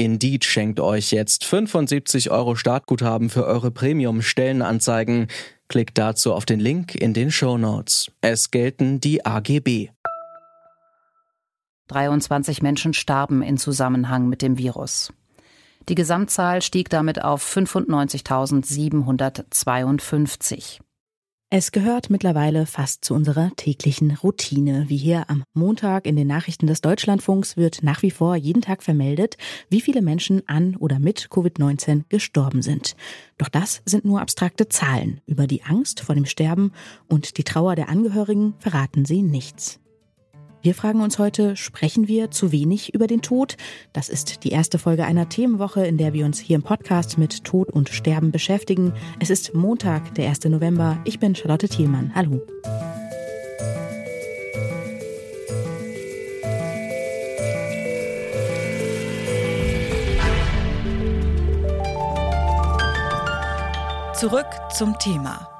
Indeed schenkt euch jetzt 75 Euro Startguthaben für eure Premium-Stellenanzeigen. Klickt dazu auf den Link in den Show Notes. Es gelten die AGB. 23 Menschen starben in Zusammenhang mit dem Virus. Die Gesamtzahl stieg damit auf 95.752. Es gehört mittlerweile fast zu unserer täglichen Routine. Wie hier am Montag in den Nachrichten des Deutschlandfunks wird nach wie vor jeden Tag vermeldet, wie viele Menschen an oder mit Covid-19 gestorben sind. Doch das sind nur abstrakte Zahlen. Über die Angst vor dem Sterben und die Trauer der Angehörigen verraten sie nichts. Wir fragen uns heute, sprechen wir zu wenig über den Tod? Das ist die erste Folge einer Themenwoche, in der wir uns hier im Podcast mit Tod und Sterben beschäftigen. Es ist Montag, der 1. November. Ich bin Charlotte Thielmann. Hallo. Zurück zum Thema.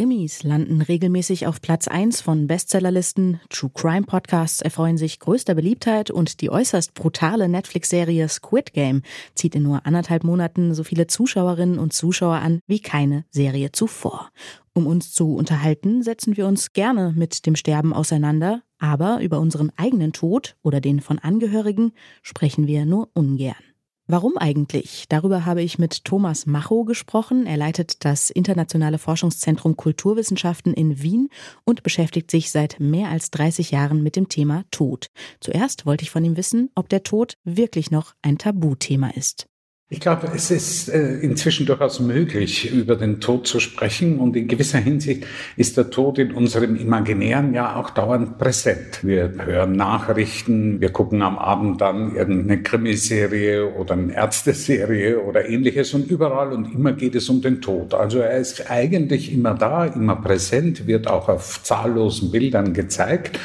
Krimis landen regelmäßig auf Platz 1 von Bestsellerlisten, True Crime Podcasts erfreuen sich größter Beliebtheit und die äußerst brutale Netflix-Serie Squid Game zieht in nur anderthalb Monaten so viele Zuschauerinnen und Zuschauer an wie keine Serie zuvor. Um uns zu unterhalten, setzen wir uns gerne mit dem Sterben auseinander, aber über unseren eigenen Tod oder den von Angehörigen sprechen wir nur ungern. Warum eigentlich? Darüber habe ich mit Thomas Macho gesprochen. Er leitet das Internationale Forschungszentrum Kulturwissenschaften in Wien und beschäftigt sich seit mehr als 30 Jahren mit dem Thema Tod. Zuerst wollte ich von ihm wissen, ob der Tod wirklich noch ein Tabuthema ist. Ich glaube, es ist äh, inzwischen durchaus möglich, über den Tod zu sprechen. Und in gewisser Hinsicht ist der Tod in unserem Imaginären ja auch dauernd präsent. Wir hören Nachrichten, wir gucken am Abend dann irgendeine Krimiserie oder eine Ärzteserie oder ähnliches und überall und immer geht es um den Tod. Also er ist eigentlich immer da, immer präsent, wird auch auf zahllosen Bildern gezeigt.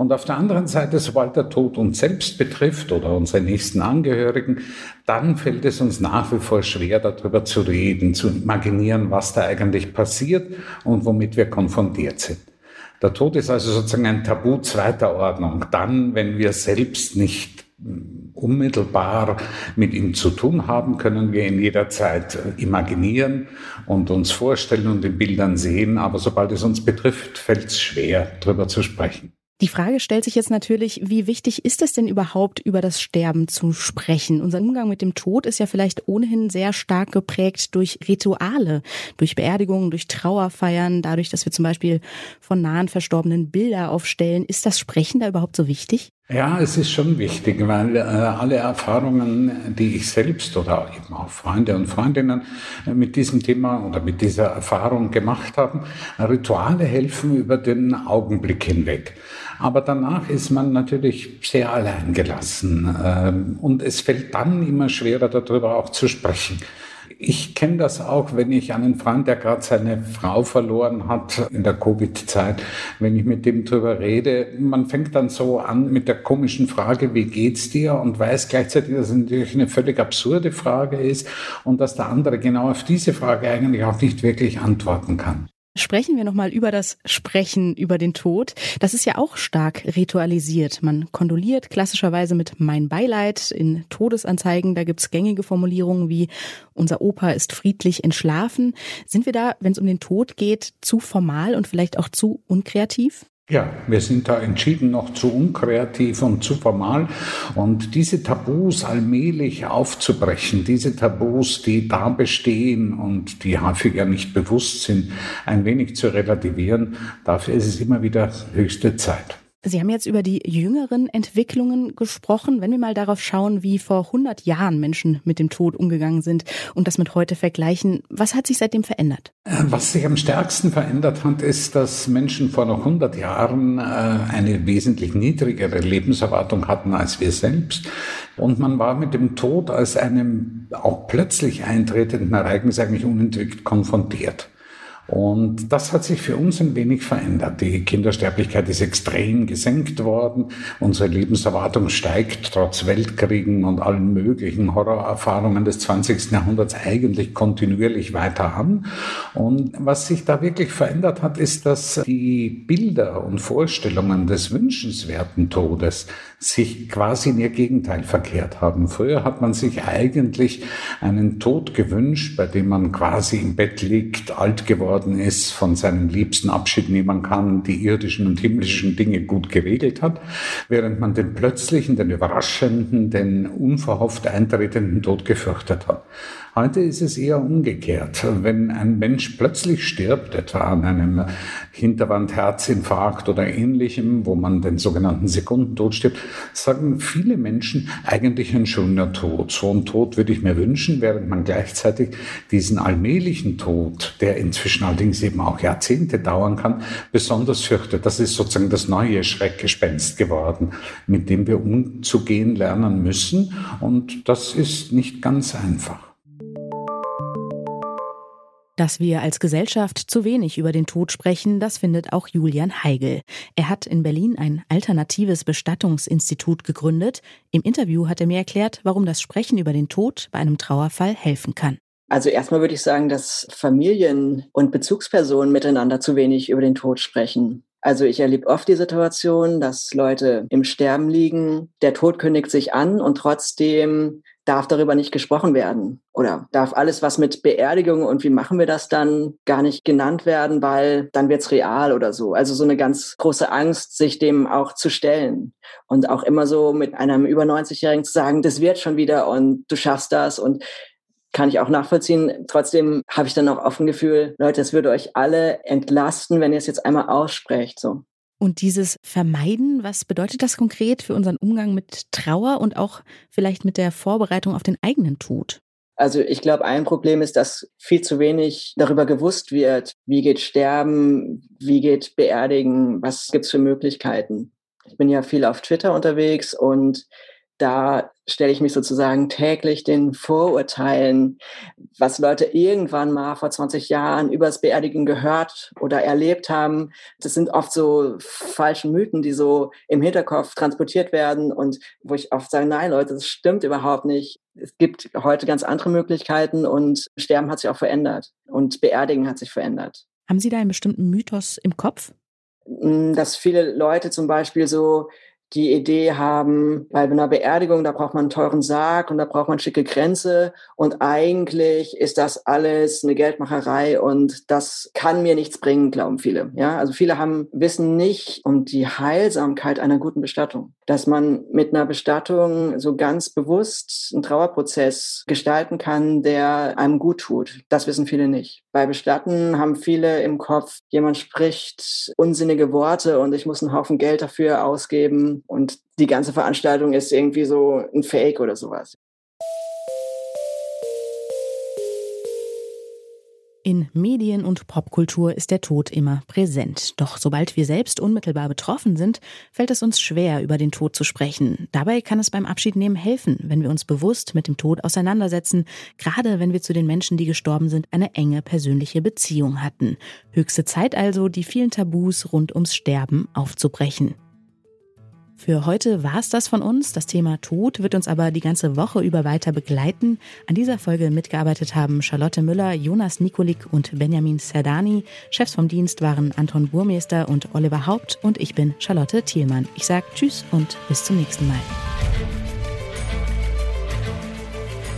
Und auf der anderen Seite, sobald der Tod uns selbst betrifft oder unsere nächsten Angehörigen, dann fällt es uns nach wie vor schwer, darüber zu reden, zu imaginieren, was da eigentlich passiert und womit wir konfrontiert sind. Der Tod ist also sozusagen ein Tabu zweiter Ordnung. Dann, wenn wir selbst nicht unmittelbar mit ihm zu tun haben, können wir ihn jederzeit imaginieren und uns vorstellen und in Bildern sehen. Aber sobald es uns betrifft, fällt es schwer, darüber zu sprechen. Die Frage stellt sich jetzt natürlich, wie wichtig ist es denn überhaupt, über das Sterben zu sprechen? Unser Umgang mit dem Tod ist ja vielleicht ohnehin sehr stark geprägt durch Rituale, durch Beerdigungen, durch Trauerfeiern, dadurch, dass wir zum Beispiel von nahen Verstorbenen Bilder aufstellen. Ist das Sprechen da überhaupt so wichtig? Ja, es ist schon wichtig, weil äh, alle Erfahrungen, die ich selbst oder eben auch Freunde und Freundinnen äh, mit diesem Thema oder mit dieser Erfahrung gemacht haben, Rituale helfen über den Augenblick hinweg. Aber danach ist man natürlich sehr alleingelassen ähm, und es fällt dann immer schwerer darüber auch zu sprechen. Ich kenne das auch, wenn ich einen Freund, der gerade seine Frau verloren hat in der Covid-Zeit, wenn ich mit dem drüber rede, man fängt dann so an mit der komischen Frage, wie geht's dir? Und weiß gleichzeitig, dass es natürlich eine völlig absurde Frage ist und dass der andere genau auf diese Frage eigentlich auch nicht wirklich antworten kann. Sprechen wir nochmal über das Sprechen über den Tod. Das ist ja auch stark ritualisiert. Man kondoliert klassischerweise mit mein Beileid in Todesanzeigen. Da gibt's gängige Formulierungen wie unser Opa ist friedlich entschlafen. Sind wir da, wenn es um den Tod geht, zu formal und vielleicht auch zu unkreativ? Ja, wir sind da entschieden noch zu unkreativ und zu formal. Und diese Tabus allmählich aufzubrechen, diese Tabus, die da bestehen und die häufig ja nicht bewusst sind, ein wenig zu relativieren, dafür ist es immer wieder höchste Zeit. Sie haben jetzt über die jüngeren Entwicklungen gesprochen. Wenn wir mal darauf schauen, wie vor 100 Jahren Menschen mit dem Tod umgegangen sind und das mit heute vergleichen, was hat sich seitdem verändert? Was sich am stärksten verändert hat, ist, dass Menschen vor noch 100 Jahren äh, eine wesentlich niedrigere Lebenserwartung hatten als wir selbst. Und man war mit dem Tod als einem auch plötzlich eintretenden Ereignis eigentlich unentwegt konfrontiert. Und das hat sich für uns ein wenig verändert. Die Kindersterblichkeit ist extrem gesenkt worden. Unsere Lebenserwartung steigt trotz Weltkriegen und allen möglichen Horrorerfahrungen des 20. Jahrhunderts eigentlich kontinuierlich weiter an. Und was sich da wirklich verändert hat, ist, dass die Bilder und Vorstellungen des wünschenswerten Todes sich quasi in ihr Gegenteil verkehrt haben. Früher hat man sich eigentlich einen Tod gewünscht, bei dem man quasi im Bett liegt, alt geworden ist, von seinem Liebsten Abschied nehmen kann, die irdischen und himmlischen Dinge gut geregelt hat, während man den plötzlichen, den überraschenden, den unverhofft eintretenden Tod gefürchtet hat. Heute ist es eher umgekehrt. Wenn ein Mensch plötzlich stirbt, etwa an einem Hinterwandherzinfarkt oder ähnlichem, wo man den sogenannten Sekundentod stirbt, sagen viele Menschen eigentlich ein schöner Tod. So einen Tod würde ich mir wünschen, während man gleichzeitig diesen allmählichen Tod, der inzwischen allerdings eben auch Jahrzehnte dauern kann, besonders fürchtet. Das ist sozusagen das neue Schreckgespenst geworden, mit dem wir umzugehen lernen müssen. Und das ist nicht ganz einfach dass wir als Gesellschaft zu wenig über den Tod sprechen, das findet auch Julian Heigel. Er hat in Berlin ein alternatives Bestattungsinstitut gegründet. Im Interview hat er mir erklärt, warum das Sprechen über den Tod bei einem Trauerfall helfen kann. Also erstmal würde ich sagen, dass Familien und Bezugspersonen miteinander zu wenig über den Tod sprechen. Also ich erlebe oft die Situation, dass Leute im Sterben liegen, der Tod kündigt sich an und trotzdem darf darüber nicht gesprochen werden. Oder darf alles, was mit Beerdigung und wie machen wir das dann, gar nicht genannt werden, weil dann wird's real oder so. Also so eine ganz große Angst, sich dem auch zu stellen. Und auch immer so mit einem über 90-Jährigen zu sagen, das wird schon wieder und du schaffst das. Und kann ich auch nachvollziehen. Trotzdem habe ich dann auch offen Gefühl, Leute, es würde euch alle entlasten, wenn ihr es jetzt einmal aussprecht. So. Und dieses Vermeiden, was bedeutet das konkret für unseren Umgang mit Trauer und auch vielleicht mit der Vorbereitung auf den eigenen Tod? Also ich glaube, ein Problem ist, dass viel zu wenig darüber gewusst wird, wie geht Sterben, wie geht Beerdigen, was gibt es für Möglichkeiten. Ich bin ja viel auf Twitter unterwegs und da stelle ich mich sozusagen täglich den Vorurteilen, was Leute irgendwann mal vor 20 Jahren übers Beerdigen gehört oder erlebt haben. Das sind oft so falsche Mythen, die so im Hinterkopf transportiert werden und wo ich oft sage, nein Leute, das stimmt überhaupt nicht. Es gibt heute ganz andere Möglichkeiten und Sterben hat sich auch verändert und Beerdigen hat sich verändert. Haben Sie da einen bestimmten Mythos im Kopf? Dass viele Leute zum Beispiel so die Idee haben, bei einer Beerdigung, da braucht man einen teuren Sarg und da braucht man schicke Grenze und eigentlich ist das alles eine Geldmacherei und das kann mir nichts bringen, glauben viele. Ja, also viele haben, wissen nicht um die Heilsamkeit einer guten Bestattung, dass man mit einer Bestattung so ganz bewusst einen Trauerprozess gestalten kann, der einem gut tut. Das wissen viele nicht. Bei Bestatten haben viele im Kopf, jemand spricht unsinnige Worte und ich muss einen Haufen Geld dafür ausgeben und die ganze Veranstaltung ist irgendwie so ein Fake oder sowas. In Medien und Popkultur ist der Tod immer präsent. Doch sobald wir selbst unmittelbar betroffen sind, fällt es uns schwer, über den Tod zu sprechen. Dabei kann es beim Abschiednehmen helfen, wenn wir uns bewusst mit dem Tod auseinandersetzen, gerade wenn wir zu den Menschen, die gestorben sind, eine enge persönliche Beziehung hatten. Höchste Zeit also, die vielen Tabus rund ums Sterben aufzubrechen. Für heute war es das von uns. Das Thema Tod wird uns aber die ganze Woche über weiter begleiten. An dieser Folge mitgearbeitet haben Charlotte Müller, Jonas Nikolik und Benjamin Serdani. Chefs vom Dienst waren Anton Burmeister und Oliver Haupt und ich bin Charlotte Thielmann. Ich sage Tschüss und bis zum nächsten Mal.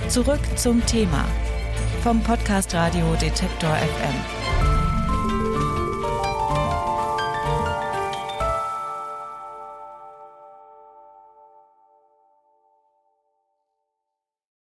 Zurück zum Thema vom Podcast Radio Detektor FM.